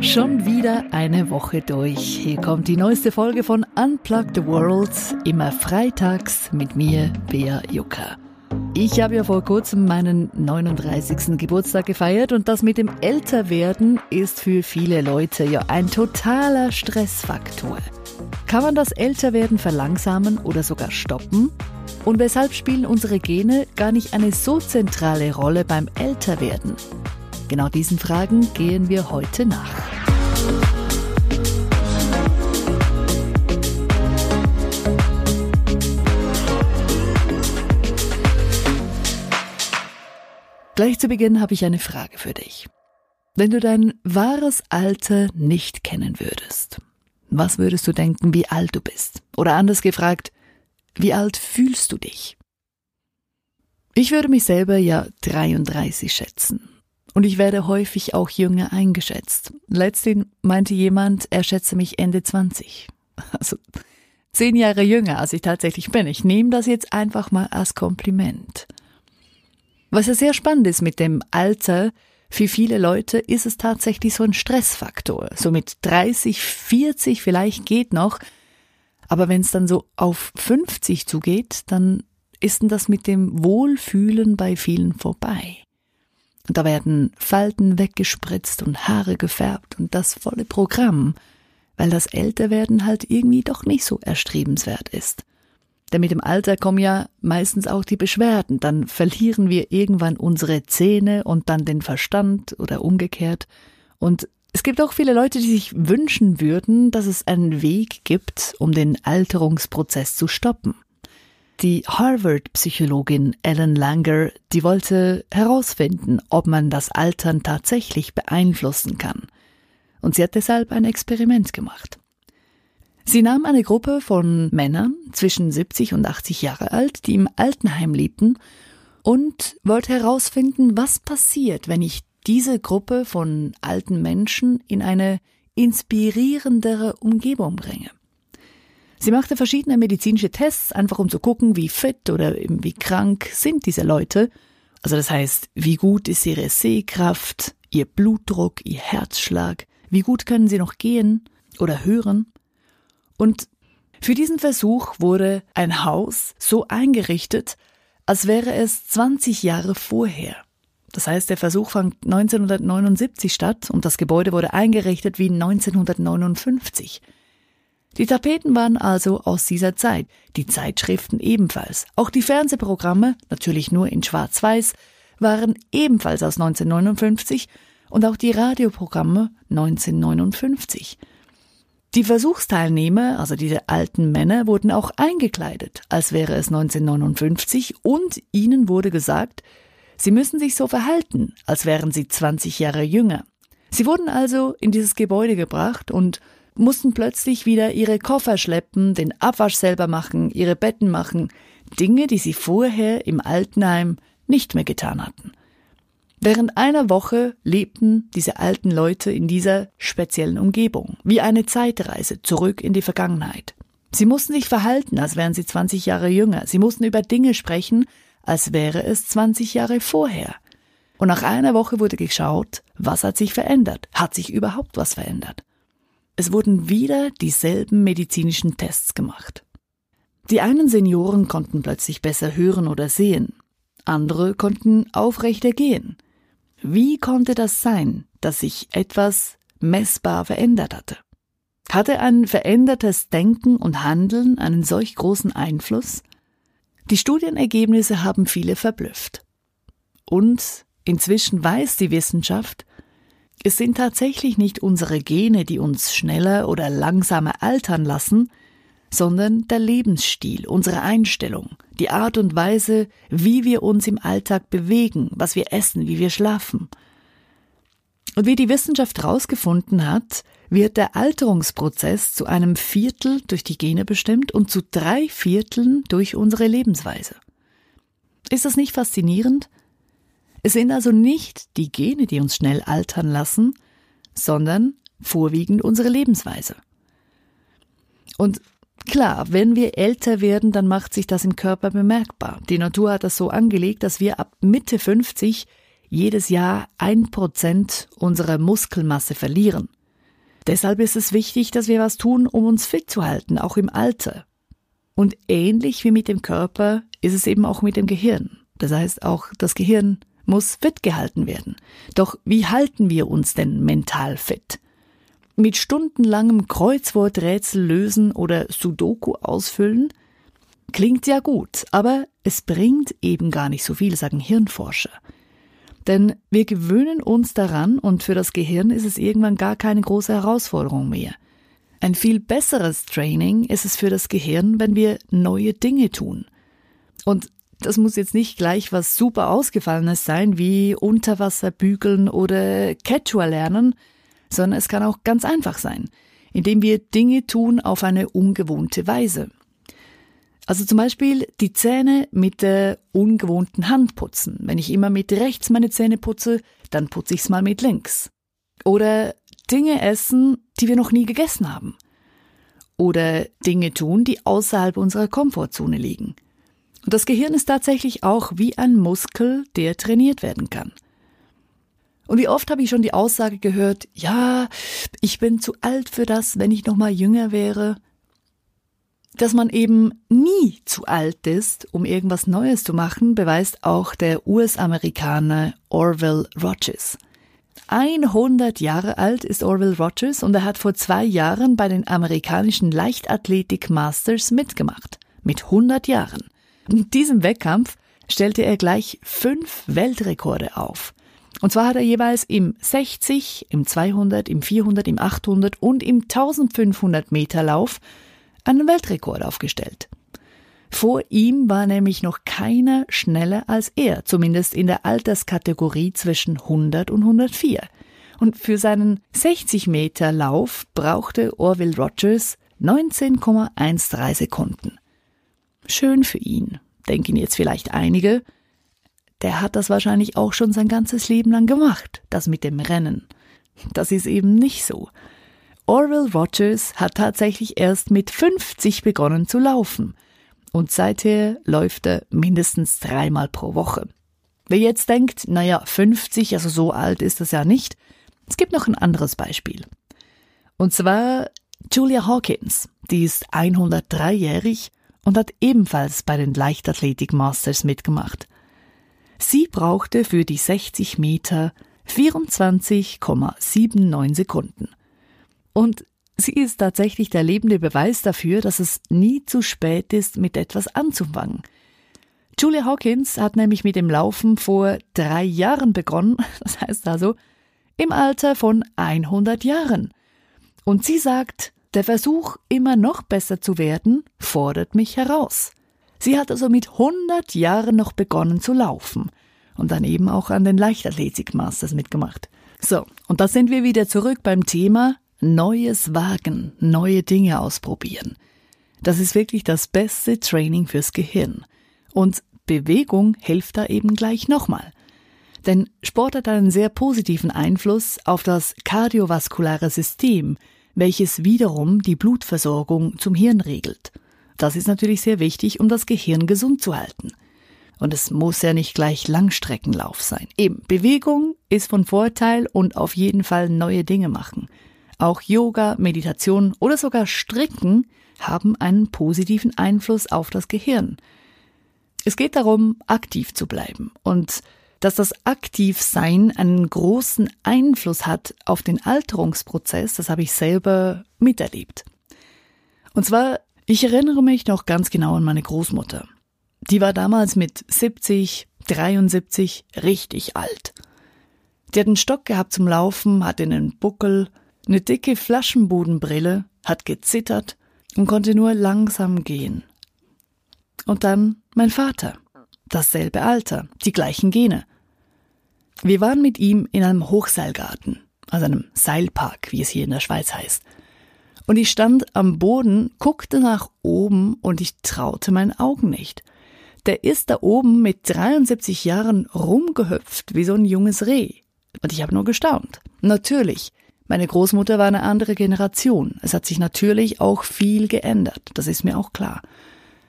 Schon wieder eine Woche durch. Hier kommt die neueste Folge von Unplug the World, immer freitags mit mir, Bea Jucker. Ich habe ja vor kurzem meinen 39. Geburtstag gefeiert und das mit dem Älterwerden ist für viele Leute ja ein totaler Stressfaktor. Kann man das Älterwerden verlangsamen oder sogar stoppen? Und weshalb spielen unsere Gene gar nicht eine so zentrale Rolle beim Älterwerden? Genau diesen Fragen gehen wir heute nach. Gleich zu Beginn habe ich eine Frage für dich. Wenn du dein wahres Alter nicht kennen würdest, was würdest du denken, wie alt du bist? Oder anders gefragt, wie alt fühlst du dich? Ich würde mich selber ja 33 schätzen. Und ich werde häufig auch jünger eingeschätzt. Letztens meinte jemand, er schätze mich Ende 20. Also zehn Jahre jünger, als ich tatsächlich bin. Ich nehme das jetzt einfach mal als Kompliment. Was ja sehr spannend ist mit dem Alter, für viele Leute ist es tatsächlich so ein Stressfaktor. So mit 30, 40 vielleicht geht noch, aber wenn es dann so auf 50 zugeht, dann ist denn das mit dem Wohlfühlen bei vielen vorbei. Und da werden Falten weggespritzt und Haare gefärbt und das volle Programm, weil das Älterwerden halt irgendwie doch nicht so erstrebenswert ist. Denn mit dem Alter kommen ja meistens auch die Beschwerden. Dann verlieren wir irgendwann unsere Zähne und dann den Verstand oder umgekehrt. Und es gibt auch viele Leute, die sich wünschen würden, dass es einen Weg gibt, um den Alterungsprozess zu stoppen. Die Harvard-Psychologin Ellen Langer, die wollte herausfinden, ob man das Altern tatsächlich beeinflussen kann. Und sie hat deshalb ein Experiment gemacht. Sie nahm eine Gruppe von Männern zwischen 70 und 80 Jahre alt, die im Altenheim lebten, und wollte herausfinden, was passiert, wenn ich diese Gruppe von alten Menschen in eine inspirierendere Umgebung bringe. Sie machte verschiedene medizinische Tests, einfach um zu gucken, wie fit oder wie krank sind diese Leute. Also das heißt, wie gut ist ihre Sehkraft, ihr Blutdruck, ihr Herzschlag, wie gut können sie noch gehen oder hören. Und für diesen Versuch wurde ein Haus so eingerichtet, als wäre es 20 Jahre vorher. Das heißt, der Versuch fand 1979 statt und das Gebäude wurde eingerichtet wie 1959. Die Tapeten waren also aus dieser Zeit, die Zeitschriften ebenfalls. Auch die Fernsehprogramme, natürlich nur in Schwarz-Weiß, waren ebenfalls aus 1959 und auch die Radioprogramme 1959. Die Versuchsteilnehmer, also diese alten Männer, wurden auch eingekleidet, als wäre es 1959 und ihnen wurde gesagt, sie müssen sich so verhalten, als wären sie 20 Jahre jünger. Sie wurden also in dieses Gebäude gebracht und mussten plötzlich wieder ihre Koffer schleppen, den Abwasch selber machen, ihre Betten machen, Dinge, die sie vorher im Altenheim nicht mehr getan hatten. Während einer Woche lebten diese alten Leute in dieser speziellen Umgebung, wie eine Zeitreise zurück in die Vergangenheit. Sie mussten sich verhalten, als wären sie 20 Jahre jünger. Sie mussten über Dinge sprechen, als wäre es 20 Jahre vorher. Und nach einer Woche wurde geschaut, was hat sich verändert? Hat sich überhaupt was verändert? Es wurden wieder dieselben medizinischen Tests gemacht. Die einen Senioren konnten plötzlich besser hören oder sehen, andere konnten aufrechter gehen. Wie konnte das sein, dass sich etwas messbar verändert hatte? Hatte ein verändertes Denken und Handeln einen solch großen Einfluss? Die Studienergebnisse haben viele verblüfft. Und inzwischen weiß die Wissenschaft, es sind tatsächlich nicht unsere Gene, die uns schneller oder langsamer altern lassen, sondern der Lebensstil, unsere Einstellung, die Art und Weise, wie wir uns im Alltag bewegen, was wir essen, wie wir schlafen. Und wie die Wissenschaft herausgefunden hat, wird der Alterungsprozess zu einem Viertel durch die Gene bestimmt und zu drei Vierteln durch unsere Lebensweise. Ist das nicht faszinierend? Es sind also nicht die Gene, die uns schnell altern lassen, sondern vorwiegend unsere Lebensweise. Und klar, wenn wir älter werden, dann macht sich das im Körper bemerkbar. Die Natur hat das so angelegt, dass wir ab Mitte 50 jedes Jahr ein Prozent unserer Muskelmasse verlieren. Deshalb ist es wichtig, dass wir was tun, um uns fit zu halten, auch im Alter. Und ähnlich wie mit dem Körper ist es eben auch mit dem Gehirn. Das heißt, auch das Gehirn muss fit gehalten werden. Doch wie halten wir uns denn mental fit? Mit stundenlangem Kreuzworträtsel lösen oder Sudoku ausfüllen? Klingt ja gut, aber es bringt eben gar nicht so viel, sagen Hirnforscher. Denn wir gewöhnen uns daran und für das Gehirn ist es irgendwann gar keine große Herausforderung mehr. Ein viel besseres Training ist es für das Gehirn, wenn wir neue Dinge tun. Und das muss jetzt nicht gleich was super Ausgefallenes sein, wie Unterwasser bügeln oder Quechua lernen, sondern es kann auch ganz einfach sein, indem wir Dinge tun auf eine ungewohnte Weise. Also zum Beispiel die Zähne mit der ungewohnten Hand putzen. Wenn ich immer mit rechts meine Zähne putze, dann putze ich es mal mit links. Oder Dinge essen, die wir noch nie gegessen haben. Oder Dinge tun, die außerhalb unserer Komfortzone liegen. Und das Gehirn ist tatsächlich auch wie ein Muskel, der trainiert werden kann. Und wie oft habe ich schon die Aussage gehört, ja, ich bin zu alt für das, wenn ich noch mal jünger wäre. Dass man eben nie zu alt ist, um irgendwas Neues zu machen, beweist auch der US-Amerikaner Orville Rogers. 100 Jahre alt ist Orville Rogers und er hat vor zwei Jahren bei den amerikanischen Leichtathletik Masters mitgemacht. Mit 100 Jahren. In diesem Wettkampf stellte er gleich fünf Weltrekorde auf. Und zwar hat er jeweils im 60, im 200, im 400, im 800 und im 1500 Meter Lauf einen Weltrekord aufgestellt. Vor ihm war nämlich noch keiner schneller als er, zumindest in der Alterskategorie zwischen 100 und 104. Und für seinen 60 Meter Lauf brauchte Orville Rogers 19,13 Sekunden. Schön für ihn, denken jetzt vielleicht einige. Der hat das wahrscheinlich auch schon sein ganzes Leben lang gemacht, das mit dem Rennen. Das ist eben nicht so. Orville Rogers hat tatsächlich erst mit 50 begonnen zu laufen. Und seither läuft er mindestens dreimal pro Woche. Wer jetzt denkt, naja, 50, also so alt ist das ja nicht, es gibt noch ein anderes Beispiel. Und zwar Julia Hawkins, die ist 103-jährig und hat ebenfalls bei den Leichtathletik Masters mitgemacht. Sie brauchte für die 60 Meter 24,79 Sekunden. Und sie ist tatsächlich der lebende Beweis dafür, dass es nie zu spät ist, mit etwas anzufangen. Julia Hawkins hat nämlich mit dem Laufen vor drei Jahren begonnen, das heißt also im Alter von 100 Jahren. Und sie sagt, der Versuch, immer noch besser zu werden, fordert mich heraus. Sie hat also mit 100 Jahren noch begonnen zu laufen und dann eben auch an den Leichtathletik-Masters mitgemacht. So, und da sind wir wieder zurück beim Thema Neues wagen, neue Dinge ausprobieren. Das ist wirklich das beste Training fürs Gehirn. Und Bewegung hilft da eben gleich nochmal. Denn Sport hat einen sehr positiven Einfluss auf das kardiovaskulare System, welches wiederum die Blutversorgung zum Hirn regelt. Das ist natürlich sehr wichtig, um das Gehirn gesund zu halten. Und es muss ja nicht gleich Langstreckenlauf sein. Eben, Bewegung ist von Vorteil und auf jeden Fall neue Dinge machen. Auch Yoga, Meditation oder sogar Stricken haben einen positiven Einfluss auf das Gehirn. Es geht darum, aktiv zu bleiben und dass das Aktivsein einen großen Einfluss hat auf den Alterungsprozess, das habe ich selber miterlebt. Und zwar, ich erinnere mich noch ganz genau an meine Großmutter. Die war damals mit 70, 73 richtig alt. Die hat einen Stock gehabt zum Laufen, hatte einen Buckel, eine dicke Flaschenbodenbrille, hat gezittert und konnte nur langsam gehen. Und dann mein Vater dasselbe Alter, die gleichen Gene. Wir waren mit ihm in einem Hochseilgarten, also einem Seilpark, wie es hier in der Schweiz heißt. Und ich stand am Boden, guckte nach oben und ich traute meinen Augen nicht. Der ist da oben mit 73 Jahren rumgehüpft wie so ein junges Reh. Und ich habe nur gestaunt. Natürlich, meine Großmutter war eine andere Generation. Es hat sich natürlich auch viel geändert, das ist mir auch klar.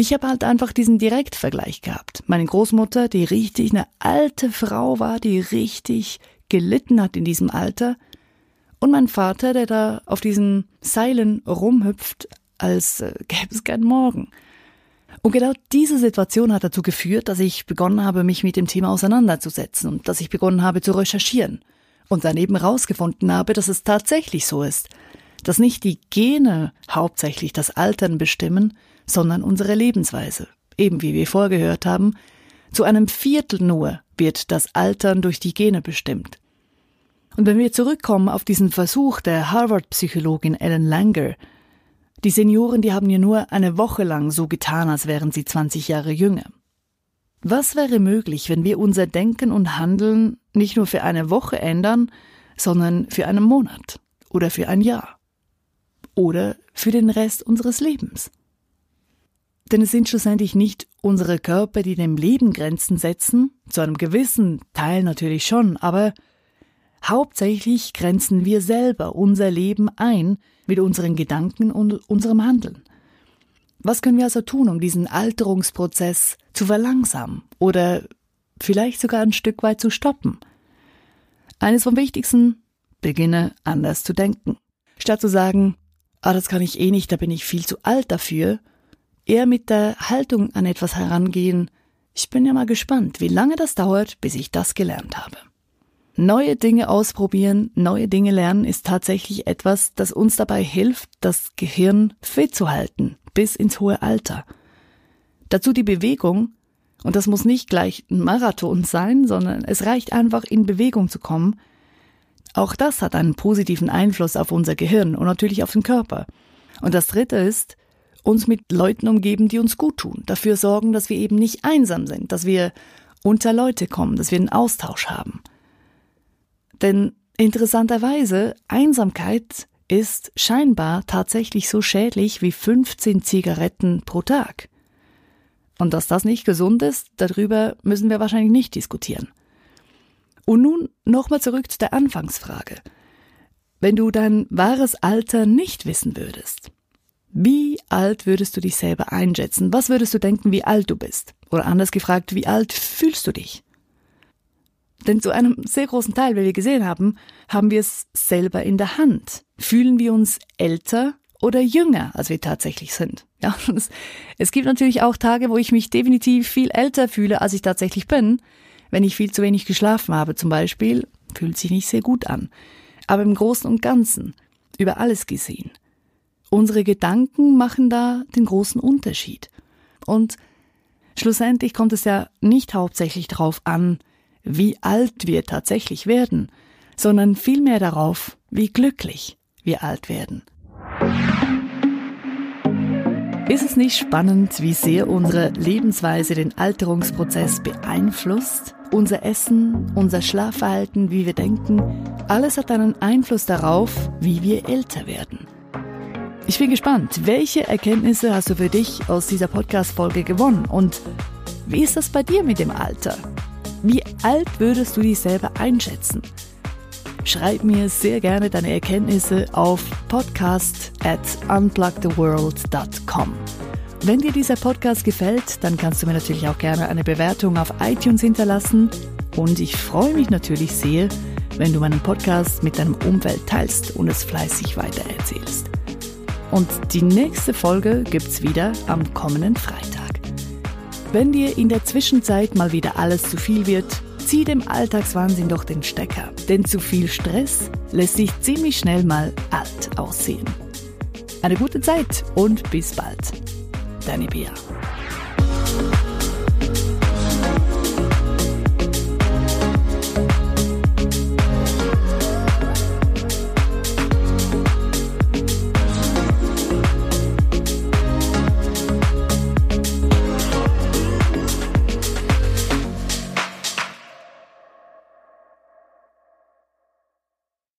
Ich habe halt einfach diesen Direktvergleich gehabt. Meine Großmutter, die richtig eine alte Frau war, die richtig gelitten hat in diesem Alter. Und mein Vater, der da auf diesen Seilen rumhüpft, als äh, gäbe es keinen Morgen. Und genau diese Situation hat dazu geführt, dass ich begonnen habe, mich mit dem Thema auseinanderzusetzen und dass ich begonnen habe zu recherchieren und daneben herausgefunden habe, dass es tatsächlich so ist, dass nicht die Gene hauptsächlich das Altern bestimmen, sondern unsere Lebensweise. Eben wie wir vorgehört haben, zu einem Viertel nur wird das Altern durch die Gene bestimmt. Und wenn wir zurückkommen auf diesen Versuch der Harvard-Psychologin Ellen Langer, die Senioren, die haben ja nur eine Woche lang so getan, als wären sie 20 Jahre jünger. Was wäre möglich, wenn wir unser Denken und Handeln nicht nur für eine Woche ändern, sondern für einen Monat oder für ein Jahr oder für den Rest unseres Lebens? Denn es sind schlussendlich nicht unsere Körper, die dem Leben Grenzen setzen, zu einem gewissen Teil natürlich schon, aber hauptsächlich grenzen wir selber unser Leben ein mit unseren Gedanken und unserem Handeln. Was können wir also tun, um diesen Alterungsprozess zu verlangsamen oder vielleicht sogar ein Stück weit zu stoppen? Eines vom Wichtigsten, beginne anders zu denken. Statt zu sagen, ah, das kann ich eh nicht, da bin ich viel zu alt dafür, eher mit der Haltung an etwas herangehen, ich bin ja mal gespannt, wie lange das dauert, bis ich das gelernt habe. Neue Dinge ausprobieren, neue Dinge lernen ist tatsächlich etwas, das uns dabei hilft, das Gehirn fit zu halten, bis ins hohe Alter. Dazu die Bewegung, und das muss nicht gleich ein Marathon sein, sondern es reicht einfach in Bewegung zu kommen. Auch das hat einen positiven Einfluss auf unser Gehirn und natürlich auf den Körper. Und das Dritte ist, uns mit Leuten umgeben, die uns gut tun, dafür sorgen, dass wir eben nicht einsam sind, dass wir unter Leute kommen, dass wir einen Austausch haben. Denn interessanterweise, Einsamkeit ist scheinbar tatsächlich so schädlich wie 15 Zigaretten pro Tag. Und dass das nicht gesund ist, darüber müssen wir wahrscheinlich nicht diskutieren. Und nun nochmal zurück zu der Anfangsfrage. Wenn du dein wahres Alter nicht wissen würdest, wie alt würdest du dich selber einschätzen? Was würdest du denken, wie alt du bist? Oder anders gefragt, wie alt fühlst du dich? Denn zu einem sehr großen Teil, wie wir gesehen haben, haben wir es selber in der Hand. Fühlen wir uns älter oder jünger, als wir tatsächlich sind? Ja, es, es gibt natürlich auch Tage, wo ich mich definitiv viel älter fühle, als ich tatsächlich bin. Wenn ich viel zu wenig geschlafen habe zum Beispiel, fühlt sich nicht sehr gut an. Aber im Großen und Ganzen, über alles gesehen. Unsere Gedanken machen da den großen Unterschied. Und schlussendlich kommt es ja nicht hauptsächlich darauf an, wie alt wir tatsächlich werden, sondern vielmehr darauf, wie glücklich wir alt werden. Ist es nicht spannend, wie sehr unsere Lebensweise den Alterungsprozess beeinflusst? Unser Essen, unser Schlafverhalten, wie wir denken, alles hat einen Einfluss darauf, wie wir älter werden. Ich bin gespannt, welche Erkenntnisse hast du für dich aus dieser Podcast-Folge gewonnen und wie ist das bei dir mit dem Alter? Wie alt würdest du dich selber einschätzen? Schreib mir sehr gerne deine Erkenntnisse auf podcast at unplugtheworld.com. Wenn dir dieser Podcast gefällt, dann kannst du mir natürlich auch gerne eine Bewertung auf iTunes hinterlassen und ich freue mich natürlich sehr, wenn du meinen Podcast mit deinem Umfeld teilst und es fleißig weitererzählst. Und die nächste Folge gibt's wieder am kommenden Freitag. Wenn dir in der Zwischenzeit mal wieder alles zu viel wird, zieh dem Alltagswahnsinn doch den Stecker, denn zu viel Stress lässt sich ziemlich schnell mal alt aussehen. Eine gute Zeit und bis bald. Deine Bea.